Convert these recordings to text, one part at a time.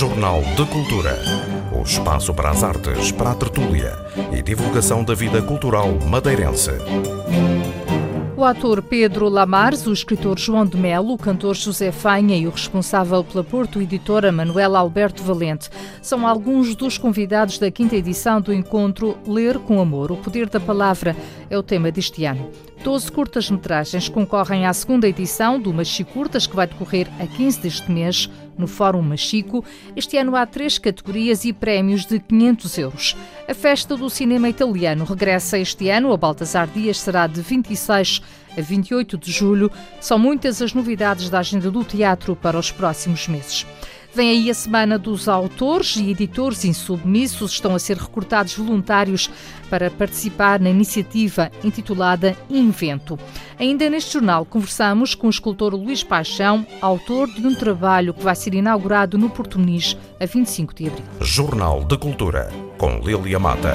Jornal de Cultura. O espaço para as artes, para a tertúlia e divulgação da vida cultural madeirense. O ator Pedro Lamares, o escritor João de Melo, o cantor José Fanha e o responsável pela Porto Editora Manuela Alberto Valente são alguns dos convidados da quinta edição do encontro Ler com Amor. O poder da palavra é o tema deste ano. Doze curtas-metragens concorrem à segunda edição do Machico Curtas, que vai decorrer a 15 deste mês no Fórum Machico. Este ano há três categorias e prémios de 500 euros. A Festa do Cinema Italiano regressa este ano. A Baltasar Dias será de 26 a 28 de julho. São muitas as novidades da agenda do teatro para os próximos meses. Vem aí a semana dos autores e editores insubmissos. Estão a ser recrutados voluntários para participar na iniciativa intitulada Invento. Ainda neste jornal conversamos com o escultor Luís Paixão, autor de um trabalho que vai ser inaugurado no Porto Muniz a 25 de abril. Jornal de Cultura, com Lilia Mata.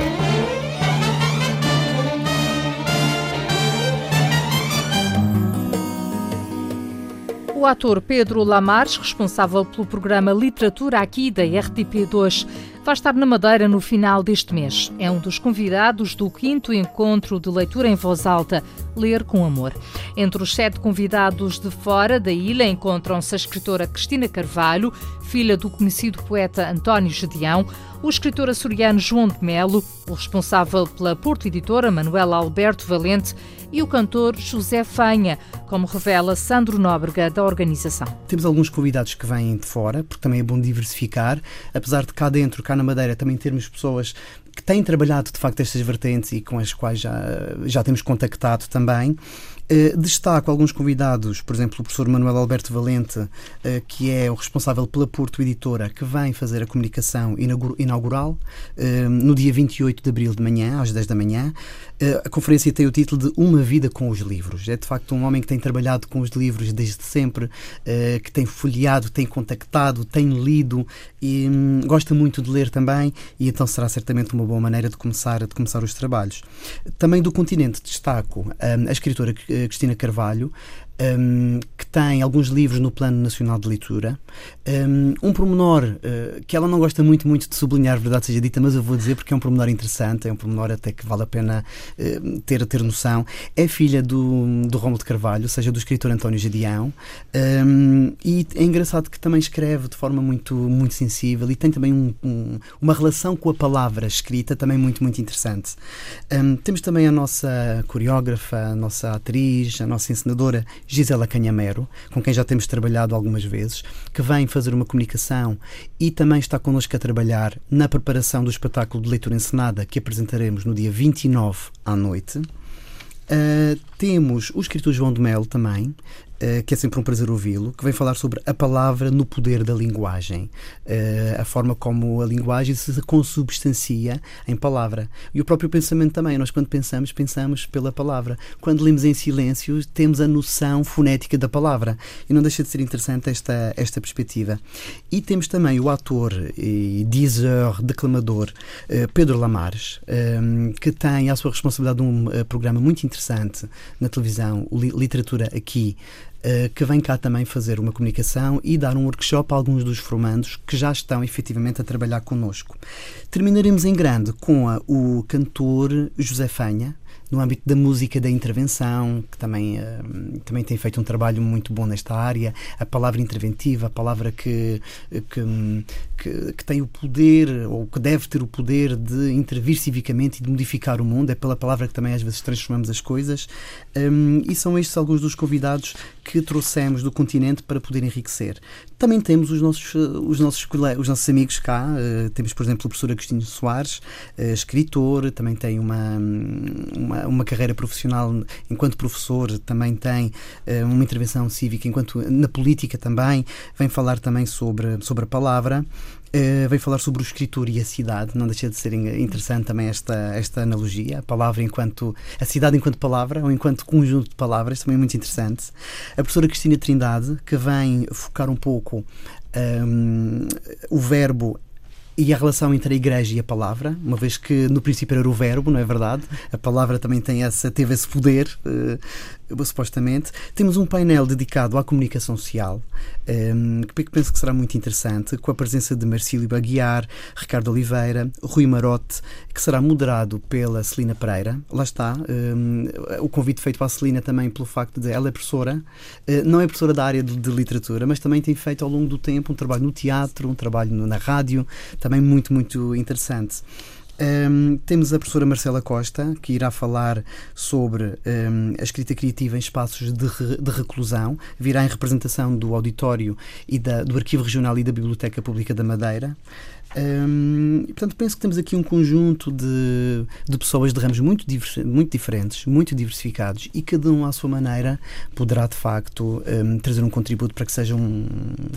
O ator Pedro Lamares, responsável pelo programa Literatura aqui da RTP2, vai estar na Madeira no final deste mês. É um dos convidados do quinto encontro de leitura em voz alta, Ler com Amor. Entre os sete convidados de fora da ilha encontram-se a escritora Cristina Carvalho, filha do conhecido poeta António Gedeão, o escritor açoriano João de Melo, o responsável pela Porto Editora Manuela Alberto Valente e o cantor José Fanha, como revela Sandro Nóbrega, da organização. Temos alguns convidados que vêm de fora, porque também é bom diversificar, apesar de cá dentro, cá na Madeira, também termos pessoas que têm trabalhado de facto estas vertentes e com as quais já, já temos contactado também. Uh, destaco alguns convidados, por exemplo, o professor Manuel Alberto Valente, uh, que é o responsável pela Porto Editora, que vem fazer a comunicação inaugural uh, no dia 28 de abril de manhã, às 10 da manhã. A conferência tem o título de Uma Vida com os Livros. É de facto um homem que tem trabalhado com os livros desde sempre, que tem folheado, tem contactado, tem lido e um, gosta muito de ler também, e então será certamente uma boa maneira de começar, de começar os trabalhos. Também do continente destaco um, a escritora Cristina Carvalho, um, que tem alguns livros no Plano Nacional de Leitura. Um, um pormenor uh, que ela não gosta muito, muito de sublinhar, verdade seja dita, mas eu vou dizer porque é um pormenor interessante, é um pormenor até que vale a pena uh, ter, ter noção. É filha do, do Rómulo de Carvalho, ou seja, do escritor António Jadião, um, e é engraçado que também escreve de forma muito, muito sensível e tem também um, um, uma relação com a palavra escrita também muito, muito interessante. temos também a nossa coreógrafa, a nossa atriz, a nossa encenadora Gisela Canhamero, com quem já temos trabalhado algumas vezes, que vem fazer uma comunicação e também está connosco a trabalhar na preparação do espetáculo de leitura encenada que apresentaremos no dia 29 à noite. Uh, temos o escritor João de Melo também, que é sempre um prazer ouvi-lo, que vem falar sobre a palavra no poder da linguagem, uh, a forma como a linguagem se consubstancia em palavra. E o próprio pensamento também. Nós, quando pensamos, pensamos pela palavra. Quando lemos em silêncio, temos a noção fonética da palavra. E não deixa de ser interessante esta, esta perspectiva. E temos também o ator e dizer, declamador Pedro Lamares, que tem à sua responsabilidade um programa muito interessante na televisão, Literatura Aqui, eh, que vem cá também fazer uma comunicação e dar um workshop a alguns dos formandos que já estão efetivamente a trabalhar connosco. Terminaremos em grande com a, o cantor José Fanha, no âmbito da música da intervenção, que também, uh, também tem feito um trabalho muito bom nesta área, a palavra interventiva, a palavra que, que, que, que, tem o poder, ou que deve ter o poder de intervir civicamente e de modificar o mundo, é pela palavra que também às vezes transformamos as coisas, um, e são estes alguns dos convidados que trouxemos do continente para poder enriquecer. Também temos os nossos, os nossos, os nossos amigos cá, uh, temos, por exemplo, o professor Agostinho Soares, uh, escritor, também tem uma, uma, uma, carreira profissional enquanto professor, também tem uh, uma intervenção cívica enquanto na política também, vem falar também sobre, sobre a palavra. Vem falar sobre o escritor e a cidade. Não deixa de ser interessante também esta, esta analogia. A palavra enquanto. a cidade enquanto palavra, ou enquanto conjunto de palavras, também é muito interessante. A professora Cristina Trindade, que vem focar um pouco um, ehm, o verbo e a relação entre a igreja e a palavra, uma vez que no princípio era o verbo, não é verdade? A palavra também tem essa, teve esse poder, uh, supostamente. Temos um painel dedicado à comunicação social, um, que penso que será muito interessante, com a presença de Marcílio Baguiar, Ricardo Oliveira, Rui Marote, que será moderado pela Celina Pereira. Lá está, um, o convite feito a Celina também pelo facto de ela é professora, uh, não é professora da área de, de literatura, mas também tem feito ao longo do tempo um trabalho no teatro, um trabalho na rádio, também muito, muito interessante. Um, temos a professora Marcela Costa, que irá falar sobre um, a escrita criativa em espaços de, re, de, reclusão, virá em representação do auditório e da, do Arquivo Regional e da Biblioteca Pública da Madeira. Um, e, portanto, penso que temos aqui um conjunto de, de pessoas de ramos muito, muito diferentes, muito diversificados e cada um à sua maneira poderá de facto um, trazer um contributo para que seja um,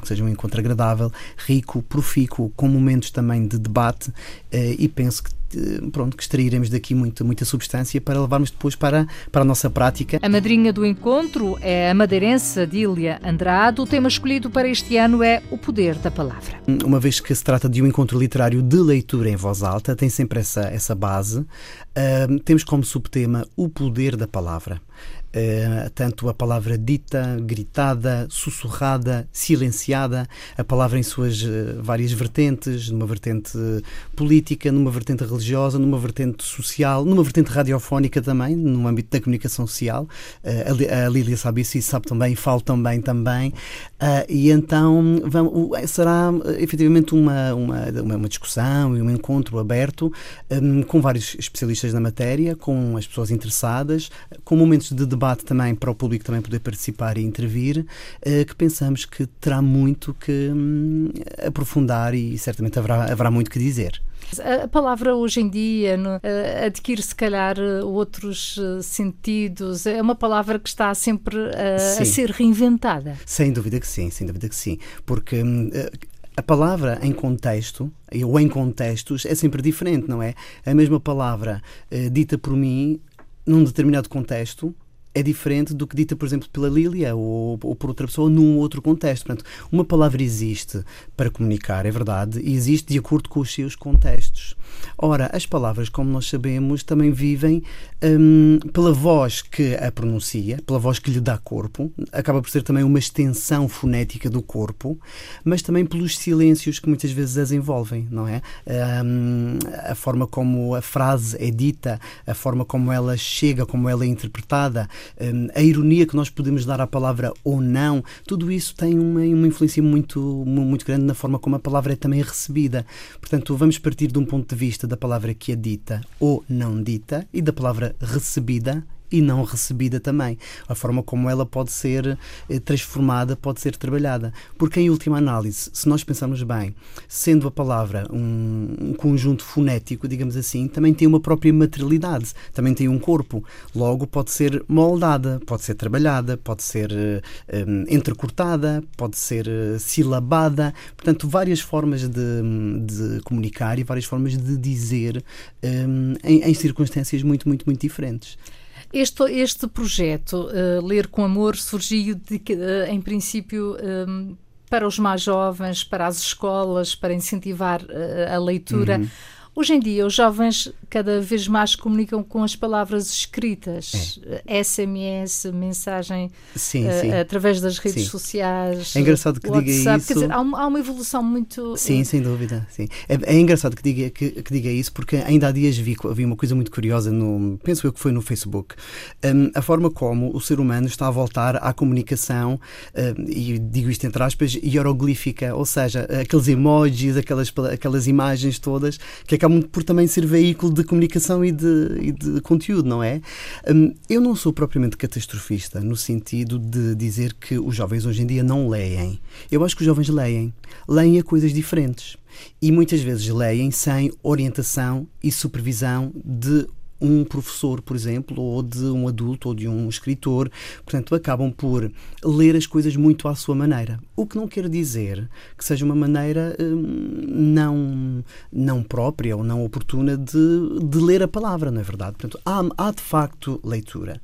que seja um encontro agradável, rico, profícuo, com momentos também de debate uh, e penso que pronto, que extrairemos daqui muito, muita substância para levarmos depois para, para a nossa prática. A madrinha do encontro é a madeirense Adília Andrade. O tema escolhido para este ano é o poder da palavra. Uma vez que se trata de um encontro literário de leitura em voz alta, tem sempre essa, essa base. Uh, temos como subtema o poder da palavra. Uh, tanto a palavra dita, gritada, sussurrada, silenciada, a palavra em suas uh, várias vertentes, numa vertente política, numa vertente religiosa, numa vertente social, numa vertente radiofónica também, no âmbito da comunicação social. Uh, a, Lília sabe isso e sabe também, falo também também. e então vamos, será efetivamente uma, uma, uma, discussão e um encontro aberto com vários especialistas na matéria, com as pessoas interessadas, com momentos de debate também para o público também poder participar e intervir, eh, que pensamos que terá muito que hum, aprofundar e certamente haverá, haverá muito que dizer. A palavra hoje em dia no, eh, adquire, se calhar, outros eh, sentidos. É uma palavra que está sempre a, a ser reinventada. Sem dúvida que sim, sem dúvida que sim. Porque hum, a palavra em contexto, ou em contextos, é sempre diferente, não é? A mesma palavra dita por mim num determinado contexto é diferente do que dita, por exemplo, pela Lília ou, ou, por outra pessoa num outro contexto. Portanto, uma palavra existe para comunicar, é verdade, e existe de acordo com os seus contextos. Ora, as palavras, como nós sabemos, também vivem hum, pela voz que a pronuncia, pela voz que lhe dá corpo, acaba por ser também uma extensão fonética do corpo, mas também pelos silêncios que muitas vezes as envolvem, não é? Hum, a forma como a frase é dita, a forma como ela chega, como ela é interpretada, a ironia que nós podemos dar à palavra ou não, tudo isso tem uma, uma influência muito, muito grande na forma como a palavra é também recebida. Portanto, vamos partir de um ponto de vista da palavra que é dita ou não dita e da palavra recebida e não recebida também. A forma como ela pode ser eh, transformada, pode ser trabalhada. Porque, em última análise, se nós pensarmos bem, sendo a palavra um, um conjunto fonético, digamos assim, também tem uma própria materialidade, também tem um corpo. Logo, pode ser moldada, pode ser trabalhada, pode ser um, entrecortada, pode ser silabada. Portanto, várias formas de, de, comunicar e várias formas de dizer um, em, em circunstâncias muito, muito, muito diferentes. Este, este projeto, uh, Ler com Amor, surgiu de, uh, em princípio. Um, para os mais jovens, para as escolas, para incentivar a leitura. Uhum. Hoje em dia, os jovens cada vez mais comunicam com as palavras escritas, é. SMS, mensagem sim, uh, sim. através das redes sim. sociais. É engraçado que WhatsApp. diga isso. Quer dizer, há, uma, há uma evolução muito. Sim, sem dúvida. Sim. É, é engraçado que diga, que, que, diga isso, porque ainda há dias vi, vi uma coisa muito curiosa, no, penso eu que foi no Facebook. Um, a forma como o ser humano está a voltar à comunicação, um, e digo isto entre aspas, hieroglífica, ou seja, aqueles emojis, aquelas, aquelas imagens todas que acabam acabam por também ser veículo de comunicação e de, e de conteúdo, não é? Hum, eu não sou propriamente catastrofista no sentido de dizer que os jovens hoje em dia não leem. Eu acho que os jovens leem. Leem a coisas diferentes. E muitas vezes leem sem orientação e supervisão de um professor, por exemplo, ou de um adulto ou de um escritor. Portanto, acabam por ler as coisas muito à sua maneira. O que não quer dizer que seja uma maneira hum, não, não própria ou não oportuna de, de ler a palavra, não é verdade? Portanto, há, há de facto leitura.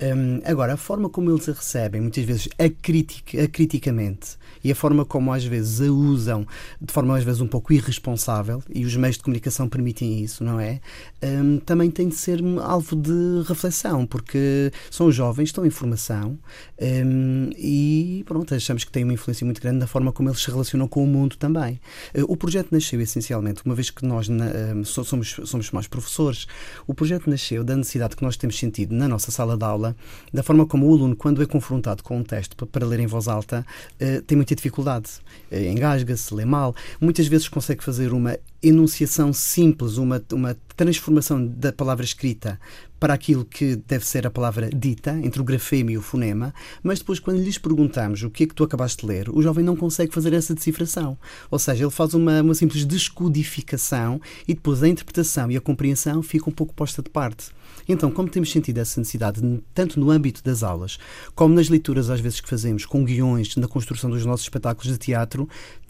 Hum, agora, a forma como eles a recebem, muitas vezes acritic, acriticamente, e a forma como às vezes a usam de forma às vezes um pouco irresponsável, e os meios de comunicação permitem isso, não é? Um, também tem de ser alvo de reflexão, porque são jovens, estão em formação um, e pronto, achamos que têm uma influência muito grande na forma como eles se relacionam com o mundo também. Uh, o projeto nasceu essencialmente, uma vez que nós na, um, somos, somos mais professores, o projeto nasceu da necessidade que nós temos sentido na nossa sala de aula, da forma como o aluno, quando é confrontado com um texto para ler em voz alta, uh, tem muita dificuldade, uh, engasga-se, lê mal, muitas vezes consegue fazer uma enunciação simples, uma, uma transformação da palavra escrita para aquilo que deve ser a palavra dita, entre o grafema e o fonema, mas depois, quando lhes perguntamos o que é que tu acabaste de ler, o jovem não consegue fazer essa decifração. Ou seja, ele faz uma, uma simples descodificação e depois a interpretação e a compreensão ficam um pouco posta de parte. Então, como temos sentido essa necessidade, tanto no âmbito das aulas, como nas leituras às vezes que fazemos, com guiões, na construção dos nossos espetáculos de teatro,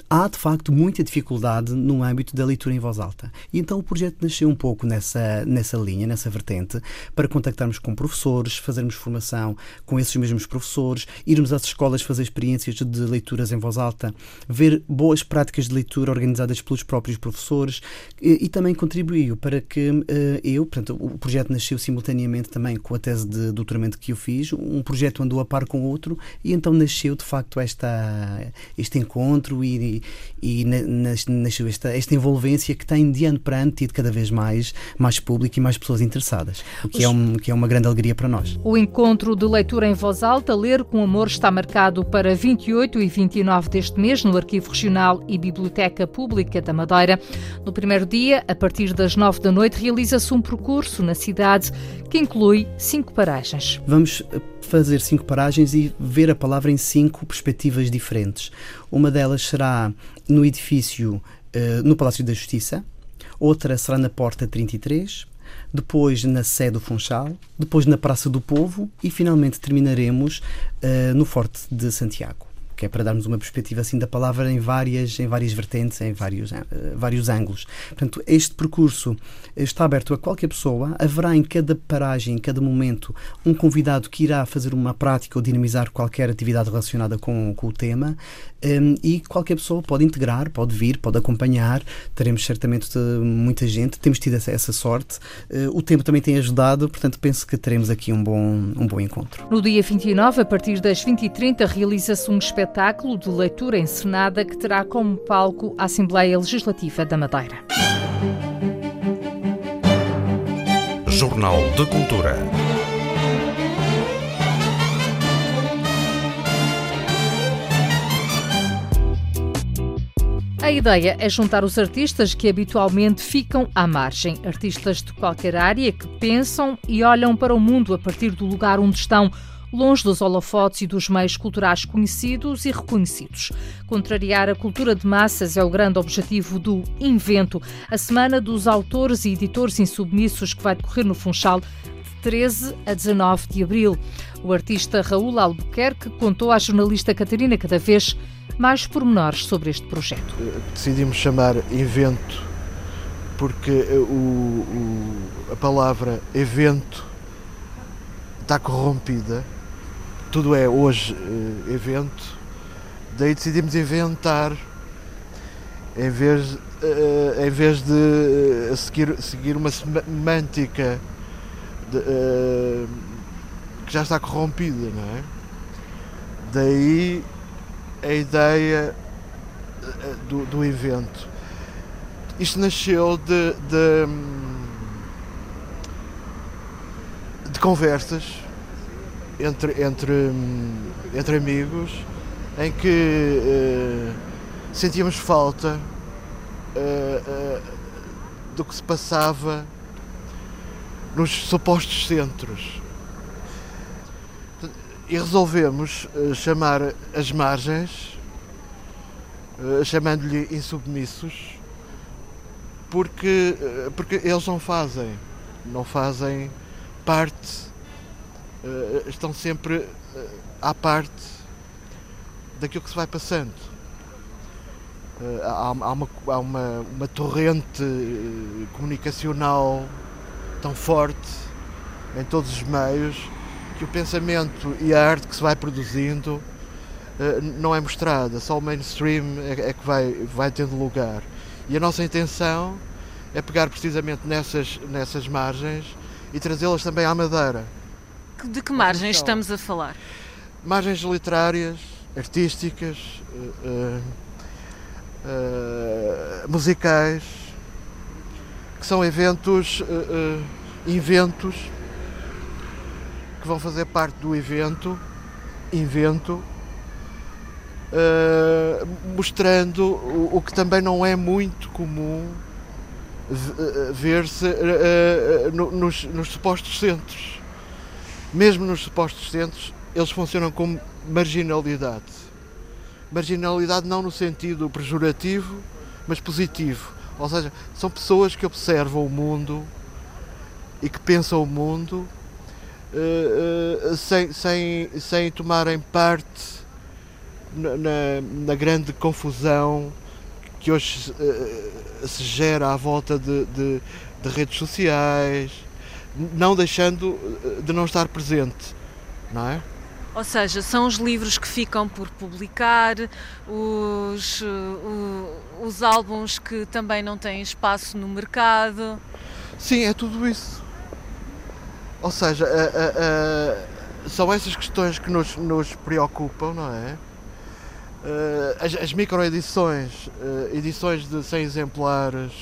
há de facto muita dificuldade no âmbito da leitura em voz alta. E então o projeto nasceu um pouco nessa, nessa linha, nessa vertente, para contactarmos com professores, fazermos formação com esses mesmos professores, irmos às escolas fazer experiências de leituras em voz alta, ver boas práticas de leitura organizadas pelos próprios professores e, e também contribuiu para que uh, eu, portanto, o projeto nasceu simultaneamente também com a tese de doutoramento que eu fiz. Um projeto andou a par com o outro e então nasceu de facto esta, este encontro e, e, nasceu esta, esta envolvência que tem de ano para ano tido cada vez mais, mais público e mais pessoas interessadas, o que, é um, que é uma grande alegria para nós. O encontro de leitura em voz alta, Ler com Amor, está marcado para 28 e 29 deste mês no Arquivo Regional e Biblioteca Pública da Madeira. No primeiro dia, a partir das 9 da noite, realiza-se um percurso na cidade que inclui cinco paragens. Vamos eh, fazer cinco paragens e ver a palavra em cinco perspectivas diferentes. Uma delas será no edifício, uh, no Palácio da Justiça, outra será na Porta 33, depois na Sé do Funchal, depois na Praça do Povo e finalmente terminaremos uh, no Forte de Santiago que é para darmos uma perspectiva assim da palavra em várias, em várias vertentes, em vários, uh, vários ângulos. Portanto, este percurso está aberto a qualquer pessoa, haverá em cada paragem, em cada momento, um convidado que irá fazer uma prática ou dinamizar qualquer atividade relacionada com, com o tema um, e qualquer pessoa pode integrar, pode vir, pode acompanhar. Teremos certamente muita gente, temos tido essa, essa sorte. Uh, o tempo também tem ajudado, portanto, penso que teremos aqui um bom, um bom encontro. No dia 29, a partir das 20h30, realiza-se um espetáculo de leitura encenada que terá como palco a Assembleia Legislativa da Madeira. Jornal de Cultura. A ideia é juntar os artistas que habitualmente ficam à margem, artistas de qualquer área que pensam e olham para o mundo a partir do lugar onde estão, longe dos holofotes e dos meios culturais conhecidos e reconhecidos. Contrariar a cultura de massas é o grande objetivo do Invento, a semana dos autores e editores insubmissos que vai decorrer no Funchal de 13 a 19 de abril. O artista Raul Albuquerque contou à jornalista Catarina Cada vez mais pormenores sobre este projeto. Decidimos chamar evento porque o, o, a palavra evento está corrompida, tudo é hoje uh, evento, daí decidimos inventar em vez, uh, em vez de uh, seguir, seguir uma semântica de, que já está corrompida, não é? Daí a ideia eh, do, do evento. Isto nasceu de, de, de conversas entre, entre, entre amigos em que uh, sentíamos falta uh, do que se passava nos supostos centros e resolvemos chamar as margens, chamando-lhe insubmissos, porque, porque eles não fazem. não fazem parte, uh, estão sempre uh, à parte daquilo que se vai passando. Uh, há, há, uma, há uma, uma torrente comunicacional tão forte em todos os meios que o pensamento e a arte que se vai produzindo não é mostrada, só o mainstream é, é que vai, vai tendo lugar. E a nossa intenção é pegar precisamente nessas, nessas margens e trazê-las também à Madeira. De que margens estamos a falar? Margens literárias, artísticas, uh, uh, musicais, que são eventos, uh, inventos, que vão fazer parte do evento, invento, mostrando o, o que também não é muito comum ver-se uh, uh, nos, nos supostos centros. Mesmo nos supostos centros, eles funcionam como marginalidade. Marginalidade não no sentido pejorativo, mas positivo. Ou seja, são pessoas que observam o mundo e que pensam o mundo uh, sem, sem, sem tomarem parte na, na, na grande confusão que hoje uh, se gera à volta de, de, de, redes sociais, não deixando eh, de não estar presente, não é? Ou seja, são os livros que ficam por publicar, os, uh, os álbuns que também não têm espaço no mercado. Sim, é tudo isso. Ou seja, são essas questões que nos, nos preocupam, não é? Uh, as, as microedições, edições de 100 exemplares,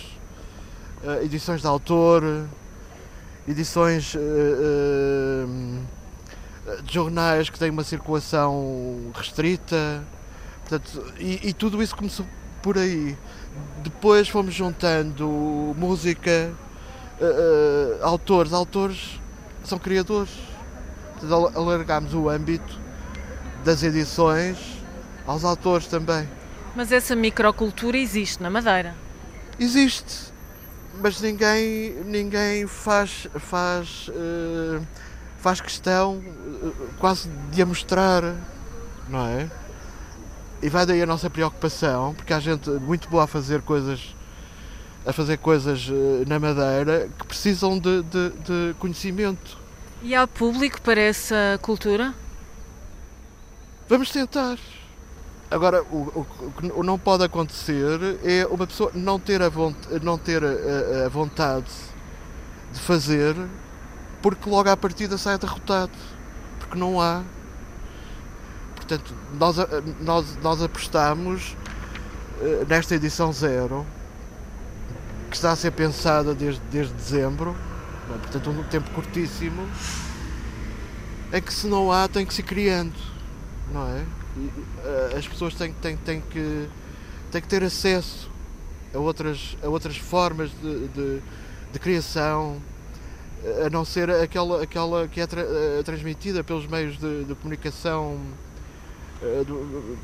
edições de autor, edições de jornais que têm uma circulação restrita, portanto, e, e, tudo isso começou por aí. Depois fomos juntando música, autores, autores são criadores, portanto, alargámos o âmbito das edições aos autores também. Mas essa microcultura existe na Madeira? Existe, mas ninguém, ninguém faz, faz, uh, faz questão uh, quase de a mostrar, não é? E vai daí a nossa preocupação, porque há gente muito boa a fazer coisas a fazer coisas uh, na Madeira que precisam de, de, de conhecimento. E há público para essa cultura? Vamos tentar. Agora, o, que não pode acontecer é uma pessoa não ter a, vontade, não ter a, a vontade de fazer porque logo à partida sai derrotado. Porque não há. Portanto, nós, nós, nós apostamos eh, nesta edição zero, que está a ser pensada desde, desde dezembro, é? portanto, um tempo curtíssimo, é que se não há, tem que se criando, não é? Eh, as pessoas têm, têm, têm, que, têm que ter acesso a outras, a outras formas de, de, de criação, a não ser aquela, aquela que é tra, eh, transmitida pelos meios de, de comunicação uh,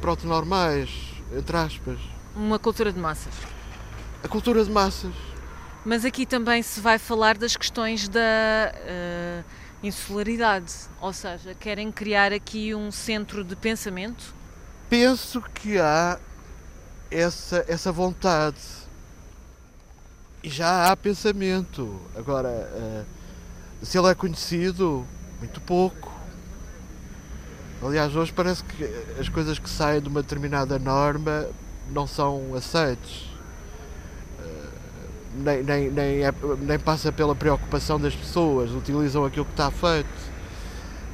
pronto, normais, entre aspas. Uma cultura de massas. A cultura de massas. Mas aqui também se vai falar das questões da. Uh insularidade, ou seja, querem criar aqui um centro de pensamento? Penso que há essa, essa vontade e já há pensamento. Agora, uh, se ele é conhecido, muito pouco. Aliás, hoje parece que as coisas que saem de uma determinada norma não são aceites nem, nem, nem, é, nem passa pela preocupação das pessoas, utilizam aquilo que está feito.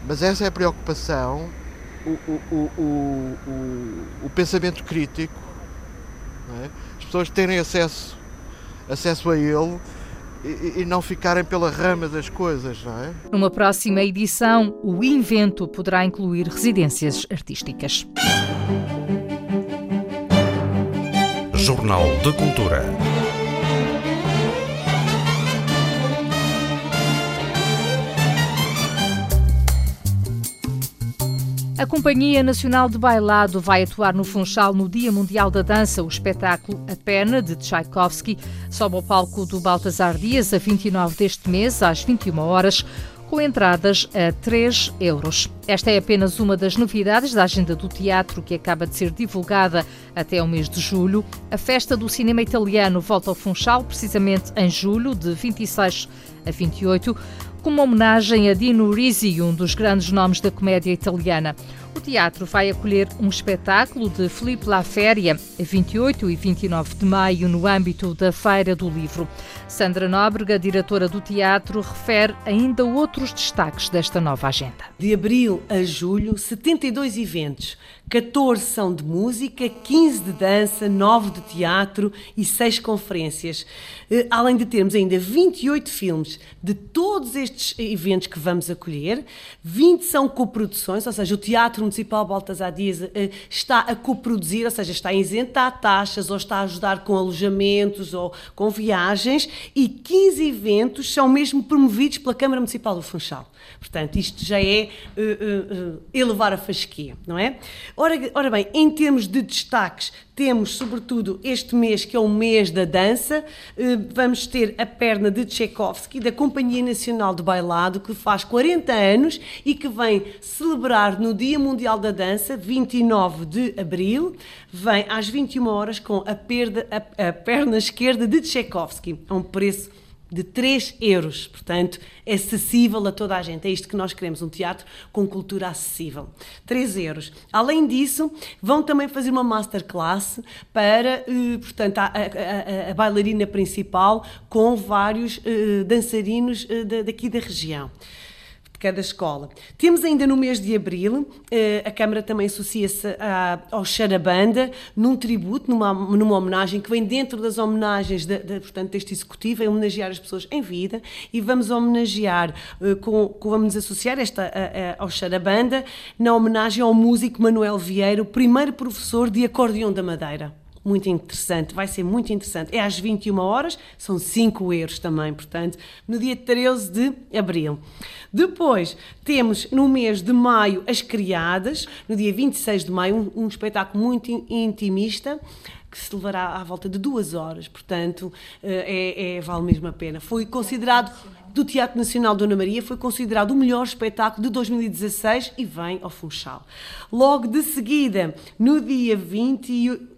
Mas essa é a preocupação, o, o, o, o, o pensamento crítico, é? as pessoas terem acesso, acesso a ele e, e, não ficarem pela rama das coisas, não é? Numa próxima edição, o Invento poderá incluir residências artísticas. Jornal de Cultura. A Companhia Nacional de Bailado vai atuar no Funchal no Dia Mundial da Dança. O espetáculo A Pena, de Tchaikovsky, sobe ao palco do Baltasar Dias a 29 deste mês, às 21 horas com entradas a 3 euros. Esta é apenas uma das novidades da agenda do teatro que acaba de ser divulgada até o mês de julho. A Festa do Cinema Italiano volta ao Funchal, precisamente em julho, de 26 a 28 como homenagem a Dino Risi, um dos grandes nomes da comédia italiana. O teatro vai acolher um espetáculo de Filipe La Féria, 28 e 29 de maio, no âmbito da Feira do Livro. Sandra Nóbrega, diretora do teatro, refere ainda outros destaques desta nova agenda. De abril a julho, 72 eventos. 14 são de música, 15 de dança, 9 de teatro e 6 conferências. Eh, além de termos ainda 28 filmes de todos estes eventos que vamos acolher, 20 são coproduções, ou seja, o Teatro Municipal Baltasar Dias eh, está a coproduzir, ou seja, está a isentar taxas ou está a ajudar com alojamentos ou com viagens e 15 eventos são mesmo promovidos pela Câmara Municipal do Funchal. Portanto, isto já é uh, uh, elevar a fasquia, não é? Ora, ora bem, em termos de destaques, temos sobretudo este mês, que é o mês da dança, vamos ter a perna de Tchaikovsky, da Companhia Nacional de Bailado, que faz 40 anos e que vem celebrar no Dia Mundial da Dança, 29 de abril, vem às 21 horas com a, perda, a, a perna esquerda de Tchaikovsky, a um preço de 3 euros, portanto, acessível a toda a gente. É isto que nós queremos, um teatro com cultura acessível. 3 euros. Além disso, vão também fazer uma masterclass para, eh, portanto, a, a, a, bailarina principal com vários uh, dançarinos uh, daqui da região cada escola. Temos ainda no mês de abril, eh, a Câmara também associa-se ao Charabanda, num tributo, numa, numa homenagem que vem dentro das homenagens de, de, portanto, deste executivo, é homenagear as pessoas em vida e vamos homenagear, eh, com, com, vamos associar esta a, a, ao Charabanda, na homenagem ao músico Manuel Vieira, o primeiro professor de acordeão da Madeira muito interessante, vai ser muito interessante. É às 21 horas, são 5 euros também, portanto, no dia 13 de abril. Depois temos no mês de maio as criadas, no dia 26 de maio, um, um espetáculo muito intimista que se levará à volta de duas horas, portanto, eh, é, é, vale mesmo a pena. Foi considerado, do Teatro Nacional Dona Maria, foi considerado o melhor espetáculo de 2016 e vem ao Funchal. Logo de seguida, no dia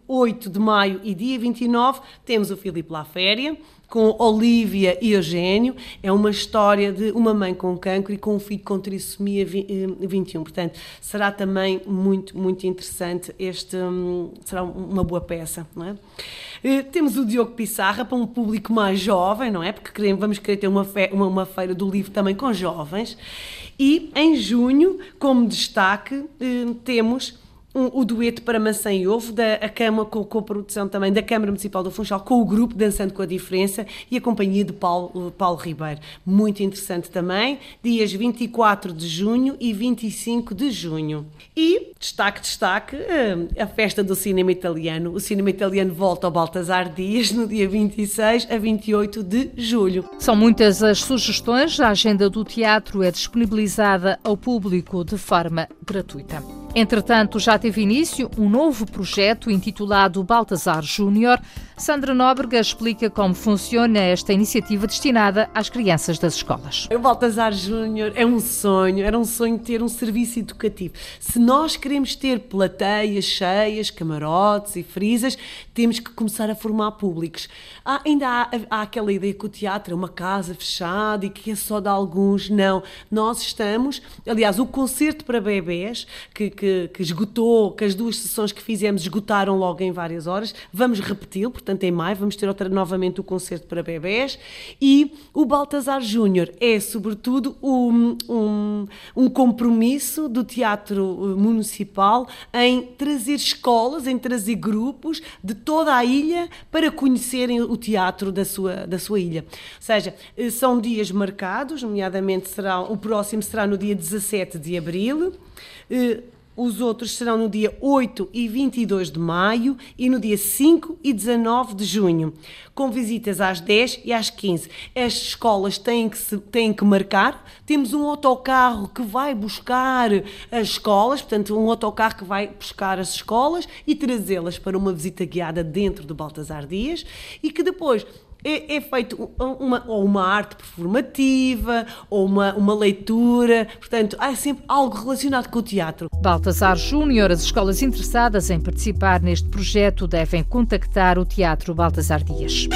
28 de maio e dia 29, temos o Filipe La Féria, com Olivia e Eugênio. É uma história de uma mãe com cancro e com um filho com trissomia 21. Eh, Portanto, será também muito, muito interessante. Este hum, será uma boa peça, não é? Eh, temos o Diogo Pissarra para um público mais jovem, não é? Porque queremos, vamos querer ter uma, fe, uma, uma feira do livro também com jovens. E em junho, como destaque, eh, temos um, o dueto para Maçã e Ovo, da a Cama, com, com a produção também da Câmara Municipal do Funchal, com o grupo Dançando com a Diferença e a companhia de Paulo, Paulo Ribeiro. Muito interessante também, dias 24 de junho e 25 de junho. E, destaque, destaque, eh, a festa do cinema italiano. O cinema italiano volta ao Baltasar Dias no dia 26 a 28 de julho. São muitas as sugestões. A agenda do teatro é disponibilizada ao público de forma gratuita. Entretanto, já teve início um novo projeto intitulado Baltazar Júnior. Sandra Nóbrega explica como funciona esta iniciativa destinada às crianças das escolas. O Baltazar Júnior é um sonho, era um sonho ter um serviço educativo. Se nós queremos ter plateias cheias, camarotes e frisas, temos que começar a formar públicos. Há, ainda há, há aquela ideia que o teatro é uma casa fechada e que é só de alguns. Não, nós estamos, aliás, o concerto para bebés, que, que que, esgotou, que as duas sessões que fizemos esgotaram logo em várias horas. Vamos repeti-lo, portanto, em maio, vamos ter outra, novamente o concerto para bebés. E o Baltazar Júnior é, sobretudo, um, um, um compromisso do Teatro Municipal em trazer escolas, em trazer grupos de toda a ilha para conhecerem o teatro da sua, da sua ilha. Ou seja, eh, são dias marcados, nomeadamente será, o próximo será no dia 17 de abril. Os outros serão no dia 8 e 22 de maio e no dia 5 e 19 de junho, com visitas às 10 e às 15. As escolas têm que, se, têm que marcar. Temos um autocarro que vai buscar as escolas, portanto, um autocarro que vai buscar as escolas e trazê-las para uma visita guiada dentro de Baltasar Dias e que depois é, é feito uma, ou uma arte performativa, ou uma, uma leitura, portanto, há sempre algo relacionado com o teatro. Baltasar Júnior, as escolas interessadas em participar neste projeto devem contactar o Teatro Baltasar Dias.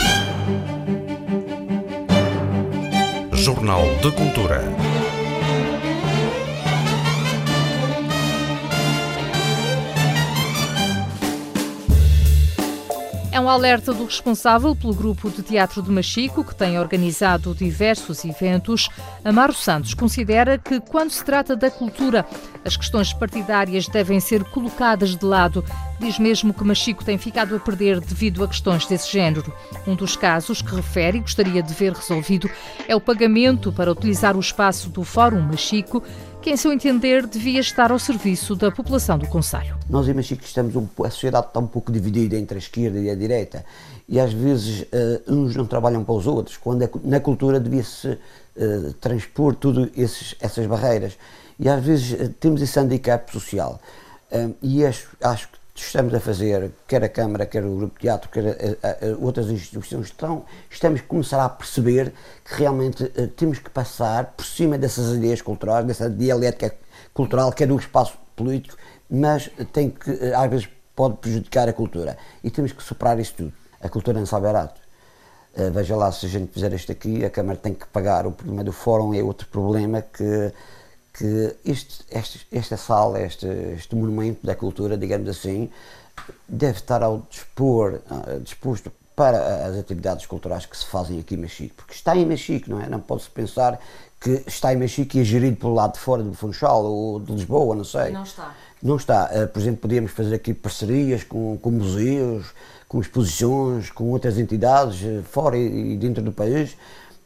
Jornal de Cultura. É um alerta do responsável pelo grupo de teatro de Machico, que tem organizado diversos eventos. Amaro Santos considera que, quando se trata da cultura, as questões partidárias devem ser colocadas de lado. Diz mesmo que Machico tem ficado a perder devido a questões desse género. Um dos casos que refere e gostaria de ver resolvido é o pagamento para utilizar o espaço do Fórum Machico que, em seu entender, devia estar ao serviço da população do Conselho. Nós em Machico estamos um, a sociedade está um pouco dividida entre a esquerda e a direita e às vezes uh, uns não trabalham para os outros, quando é, na cultura devia-se uh, transpor tudo esses, essas barreiras. E às vezes uh, temos esse handicap social. e acho, acho que estamos a fazer, quer a Câmara, quer o Grupo de Teatro, quer a, a, a outras instituições, estão, estamos a começar a perceber que realmente uh, temos que passar por cima dessas ideias culturais, dessa dialética cultural que é do espaço político, mas tem que, uh, às vezes, pode prejudicar a cultura. E temos que superar isso tudo. A cultura não sabe barato. Uh, veja lá, se a gente fizer isto aqui, a Câmara tem que pagar. O problema do Fórum é outro problema que que este, este, esta sala, este, este monumento da cultura, digamos assim, deve estar ao dispor, uh, disposto para as atividades culturais que se fazem aqui em Machique, porque está em Machique, não é? Não pode-se pensar que está em Machique e é gerido pelo lado de fora do Funchal ou de Lisboa, não sei. Não está. Não está. Uh, por exemplo, podíamos fazer aqui parcerias com, com museus, com exposições, com outras entidades uh, fora e dentro do país,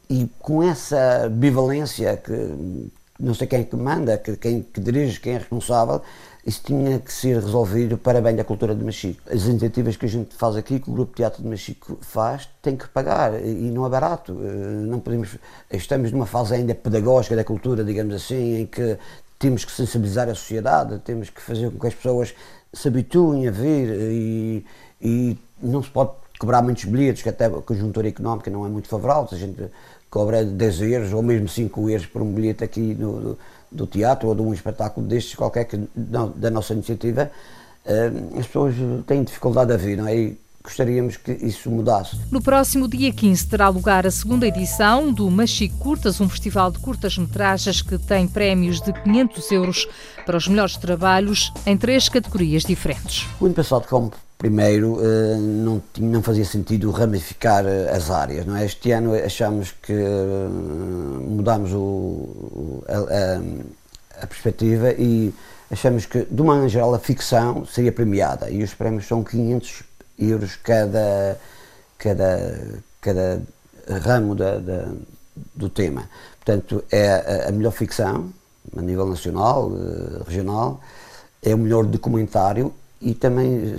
e com essa bivalência que não sei quem é que manda, que, quem que dirige, quem é responsável, isso tinha que ser resolvido para bem da cultura de Machico. As iniciativas que a gente faz aqui, que o Grupo Teatro de Machico faz, tem que pagar e não é barato. Eh, não podemos, estamos numa fase ainda pedagógica da cultura, digamos assim, em que temos que sensibilizar a sociedade, temos que fazer com que as pessoas se habituem a vir e, e não se pode cobrar muitos bilhetes, que até a conjuntura económica não é muito favorável. A gente cobra 10 euros ou mesmo 5 euros por um bilhete aqui no, do, do, teatro ou de um espetáculo destes qualquer que, não, da nossa iniciativa, uh, as pessoas têm dificuldade a vir, não é? E gostaríamos que isso mudasse. No próximo dia 15 terá lugar a segunda edição do Machico Curtas, um festival de curtas-metragens que tem prémios de 500 euros para os melhores trabalhos em três categorias diferentes. O ano passado, como Primeiro, eh, não, não fazia sentido ramificar eh, as áreas. Não é? Este ano achamos que eh, mudamos o, a, a, perspectiva e achamos que, de uma maneira geral, a ficção seria premiada e os prémios são 500 euros cada, cada, cada ramo da, da, do tema. Portanto, é a, melhor ficção, a nível nacional, regional, é o melhor documentário e também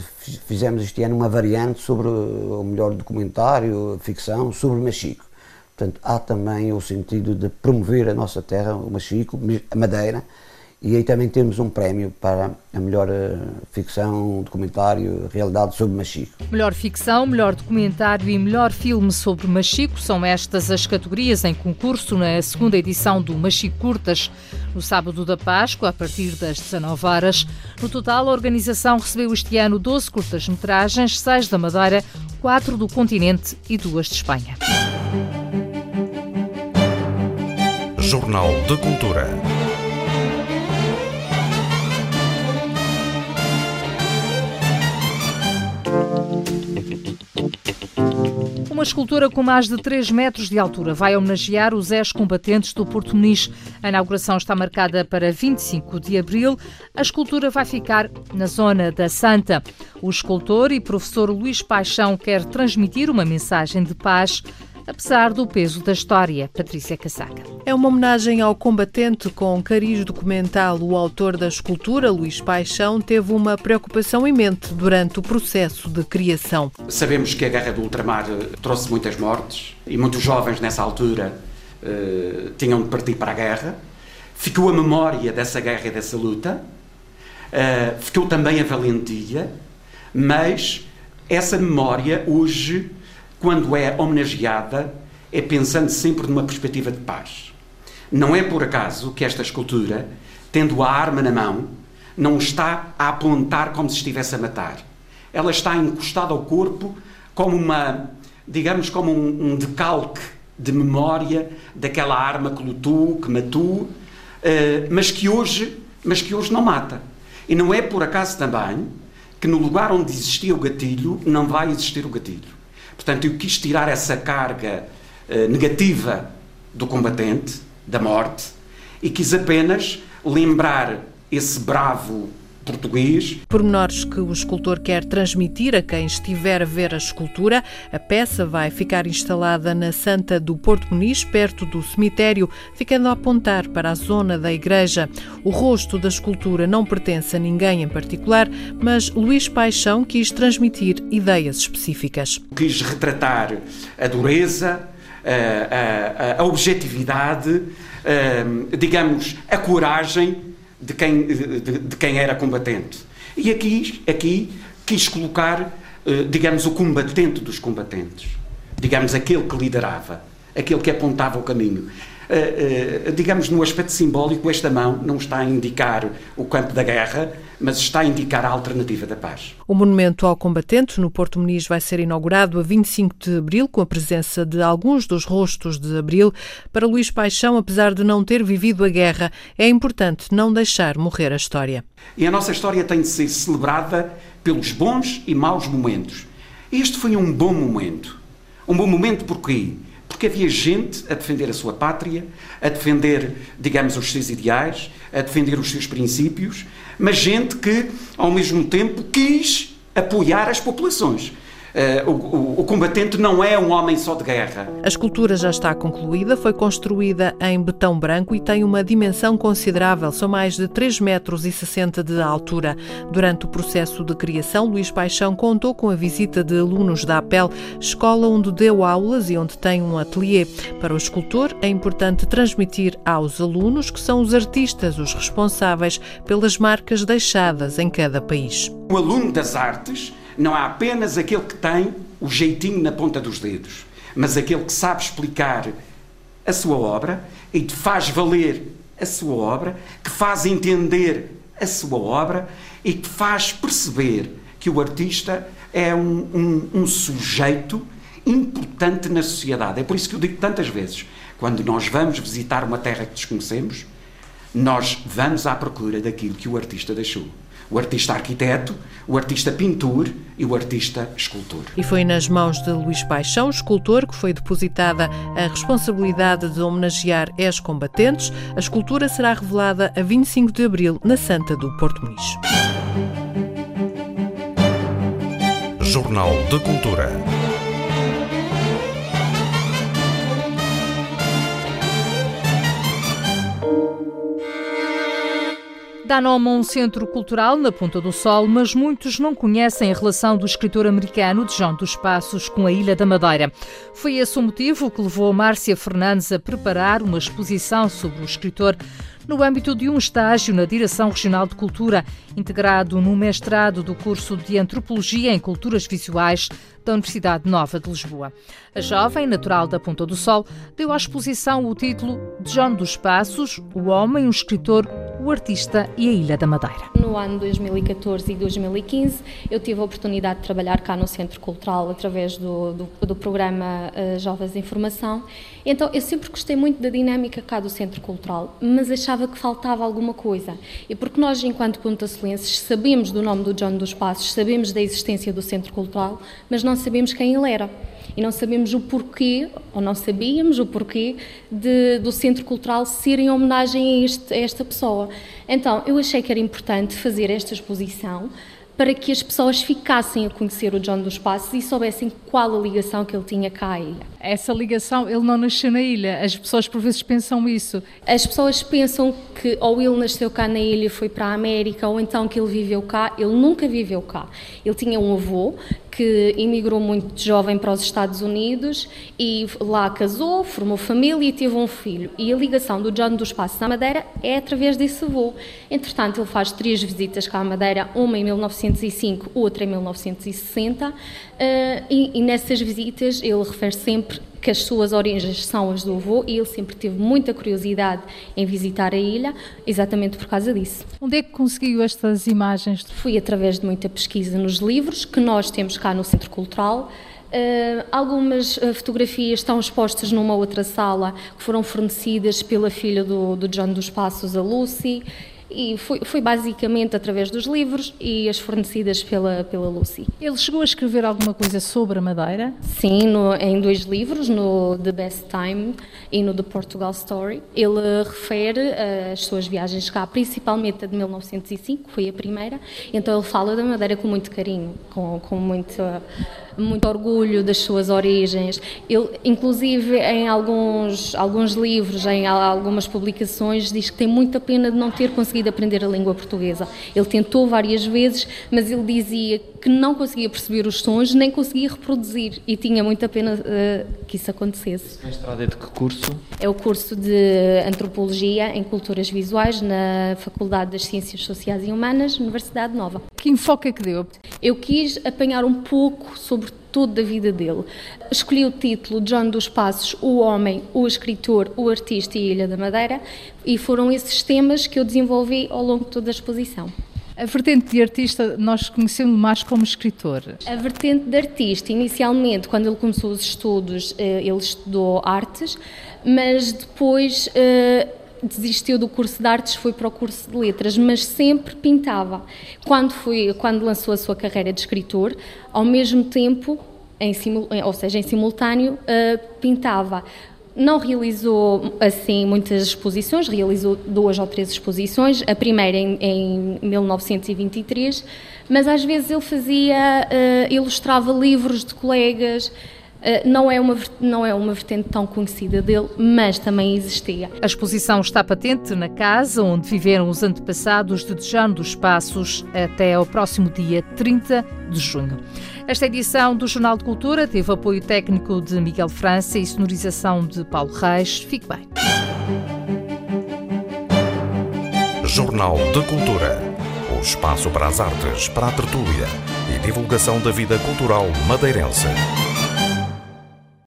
fizemos este ano uma variante sobre o melhor documentário, ficção, sobre Machico. Portanto, há também o sentido de promover a nossa terra, o Machico, a Madeira, e aí também temos um prémio para a melhor uh, ficção, documentário, realidade sobre Machico. Melhor ficção, melhor documentário e melhor filme sobre Machico são estas as categorias em concurso na segunda edição do Machico Curtas, no sábado da Páscoa, a partir das 19 horas. No total, a organização recebeu este ano 12 curtas-metragens, 6 da Madeira, 4 do continente e 2 de Espanha. Jornal de Cultura. Uma escultura com mais de 3 metros de altura vai homenagear os ex-combatentes do Porto Muniz. A inauguração está marcada para 25 de abril. A escultura vai ficar na zona da Santa. O escultor e professor Luís Paixão quer transmitir uma mensagem de paz apesar do peso da história. Patrícia Casaca. É uma homenagem ao combatente com cariz documental. O autor da escultura, Luís Paixão, teve uma preocupação em mente durante o processo de criação. Sabemos que a Guerra do Ultramar eh, trouxe muitas mortes e muitos jovens nessa altura uh, tinham de partir para a guerra. Ficou a memória dessa guerra e dessa luta, uh, ficou também a valentia, mas essa memória hoje, quando é homenageada, é pensando sempre numa perspectiva de paz. Não é por acaso que esta escultura, tendo a arma na mão, não está a apontar como se estivesse a matar. Ela está encostada ao corpo como uma, digamos, como um, um decalque de memória daquela arma que lutou, que matou, uh, mas que hoje, mas que hoje não mata. E não é por acaso também que no lugar onde existia o gatilho não vai existir o gatilho. Portanto, eu quis tirar essa carga uh, negativa do combatente, da morte, e quis apenas lembrar esse bravo português. Pormenores que o escultor quer transmitir a quem estiver a ver a escultura. A peça vai ficar instalada na Santa do Porto Muniz, perto do cemitério, ficando a apontar para a zona da igreja. O rosto da escultura não pertence a ninguém em particular, mas Luís Paixão quis transmitir ideias específicas. Quis retratar a dureza, a, a, a objetividade, a, digamos, a coragem de quem, de, de quem era combatente. E aqui, aqui quis colocar, eh, digamos, o combatente dos combatentes. Digamos, aquele que liderava, aquele que apontava o caminho. Uh, uh, digamos, no aspecto simbólico, esta mão não está a indicar o campo da guerra, mas está a indicar a alternativa da paz. O monumento ao combatente no Porto Muniz vai ser inaugurado a 25 de abril, com a presença de alguns dos rostos de abril. Para Luís Paixão, apesar de não ter vivido a guerra, é importante não deixar morrer a história. E a nossa história tem de ser celebrada pelos bons e maus momentos. Este foi um bom momento. Um bom momento porquê? Porque havia gente a defender a sua pátria, a defender, digamos, os seus ideais, a defender os seus princípios, mas gente que, ao mesmo tempo, quis apoiar as populações. Uh, o, o, combatente não é um homem só de guerra. A escultura já está concluída, foi construída em betão branco e tem uma dimensão considerável, são mais de 3 metros e 60 de altura. Durante o processo de criação, Luís Paixão contou com a visita de alunos da APEL, escola onde deu aulas e onde tem um ateliê. Para o escultor, é importante transmitir aos alunos que são os artistas os responsáveis pelas marcas deixadas em cada país. O aluno das artes não há apenas aquele que tem o jeitinho na ponta dos dedos, mas aquele que sabe explicar a sua obra e te faz valer a sua obra, que faz entender a sua obra e que faz perceber que o artista é um, um, um sujeito importante na sociedade. É por isso que eu digo tantas vezes: quando nós vamos visitar uma terra que desconhecemos, nós vamos à procura daquilo que o artista deixou o artista arquiteto, o artista pintor e o artista escultor. E foi nas mãos de Luís Paixão, escultor, que foi depositada a responsabilidade de homenagear ex-combatentes. A escultura será revelada a 25 de abril na Santa do Porto Muniz. Jornal de Cultura. Dá nome a um centro cultural na Ponta do Sol, mas muitos não conhecem a relação do escritor americano de João dos Passos com a Ilha da Madeira. Foi esse o motivo que levou Márcia Fernandes a preparar uma exposição sobre o escritor no âmbito de um estágio na Direção Regional de Cultura, integrado no mestrado do curso de Antropologia em Culturas Visuais da Universidade Nova de Lisboa. A jovem, natural da Ponta do Sol, deu à exposição o título de João dos Passos, o homem, o escritor, o artista e a Ilha da Madeira. No ano 2014 e 2015, eu tive a oportunidade de trabalhar cá no Centro Cultural através do, do, do programa uh, Jovens de Informação. Então, eu sempre gostei muito da dinâmica cá do Centro Cultural, mas achava que faltava alguma coisa. E porque nós, enquanto pontacelenses, sabemos do nome do João dos Passos, sabemos da existência do Centro Cultural, mas não sabemos quem ele era e não sabemos o porquê, ou não sabíamos o porquê, de, do Centro Cultural ser em homenagem a, este, a esta pessoa. Então, eu achei que era importante fazer esta exposição para que as pessoas ficassem a conhecer o John dos Passos e soubessem qual a ligação que ele tinha cá à ilha. Essa ligação, ele não nasceu na ilha, as pessoas por vezes pensam isso. As pessoas pensam que ou ele nasceu cá na ilha e foi para a América, ou então que ele viveu cá. Ele nunca viveu cá. Ele tinha um avô que emigrou muito jovem para os Estados Unidos e lá casou, formou família e teve um filho. E a ligação do John dos Passos à Madeira é através desse avô. Entretanto, ele faz três visitas cá à Madeira, uma em 1905, outra em 1960, uh, e, e nessas visitas ele refere sempre que as suas origens são as do avô e ele sempre teve muita curiosidade em visitar a ilha, exatamente por causa disso. Onde é que conseguiu estas imagens? Fui através de muita pesquisa nos livros que nós temos cá no Centro Cultural. Uh, algumas uh, fotografias estão expostas numa outra sala que foram fornecidas pela filha do, do John dos Passos, a Lucy, e foi, foi, basicamente através dos livros e as fornecidas pela, pela Lucy. Ele chegou a escrever alguma coisa sobre a Madeira? Sim, no, em dois livros, no The Best Time e no The Portugal Story. Ele refere uh, as suas viagens cá, principalmente a de 1905, que foi a primeira, então ele fala da Madeira com muito carinho, com, com muito... Muito orgulho das suas origens. Ele, inclusive, em alguns, alguns livros, em algumas publicações, diz que tem muita pena de não ter conseguido aprender a língua portuguesa. Ele tentou várias vezes, mas ele dizia que não conseguia perceber os sons, nem conseguia reproduzir, e tinha muita pena uh, que isso acontecesse. A estrada é de que curso? É o curso de Antropologia em Culturas Visuais na Faculdade das Ciências Sociais e Humanas, Universidade Nova. Que enfoque é que deu? Eu quis apanhar um pouco sobre tudo da vida dele. Escolhi o título John dos Passos, o homem, o escritor, o artista e a Ilha da Madeira, e foram esses temas que eu desenvolvi ao longo de toda a exposição. A vertente de artista nós conhecemos mais como escritor. A vertente de artista, inicialmente, quando ele começou os estudos, eh, ele estudou artes, mas depois eh, desistiu do curso de artes, foi para o curso de letras, mas sempre pintava. Quando, foi, quando lançou a sua carreira de escritor, ao mesmo tempo, em simul, ou seja, em simultâneo, pintava. Não realizou assim muitas exposições, realizou duas ou três exposições, a primeira em, em 1923, mas às vezes ele fazia, uh, ilustrava livros de colegas, eh, não é, uma, não é uma vertente tão conhecida dele, mas também existia. A exposição está patente na casa onde viveram os antepassados de Dejano dos Passos até ao próximo dia 30 de junho. Esta edição do Jornal de Cultura teve apoio técnico de Miguel França e sonorização de Paulo Reis. Fique bem. Jornal de Cultura. O espaço para as artes, para a tertúlia e divulgação da vida cultural madeirense.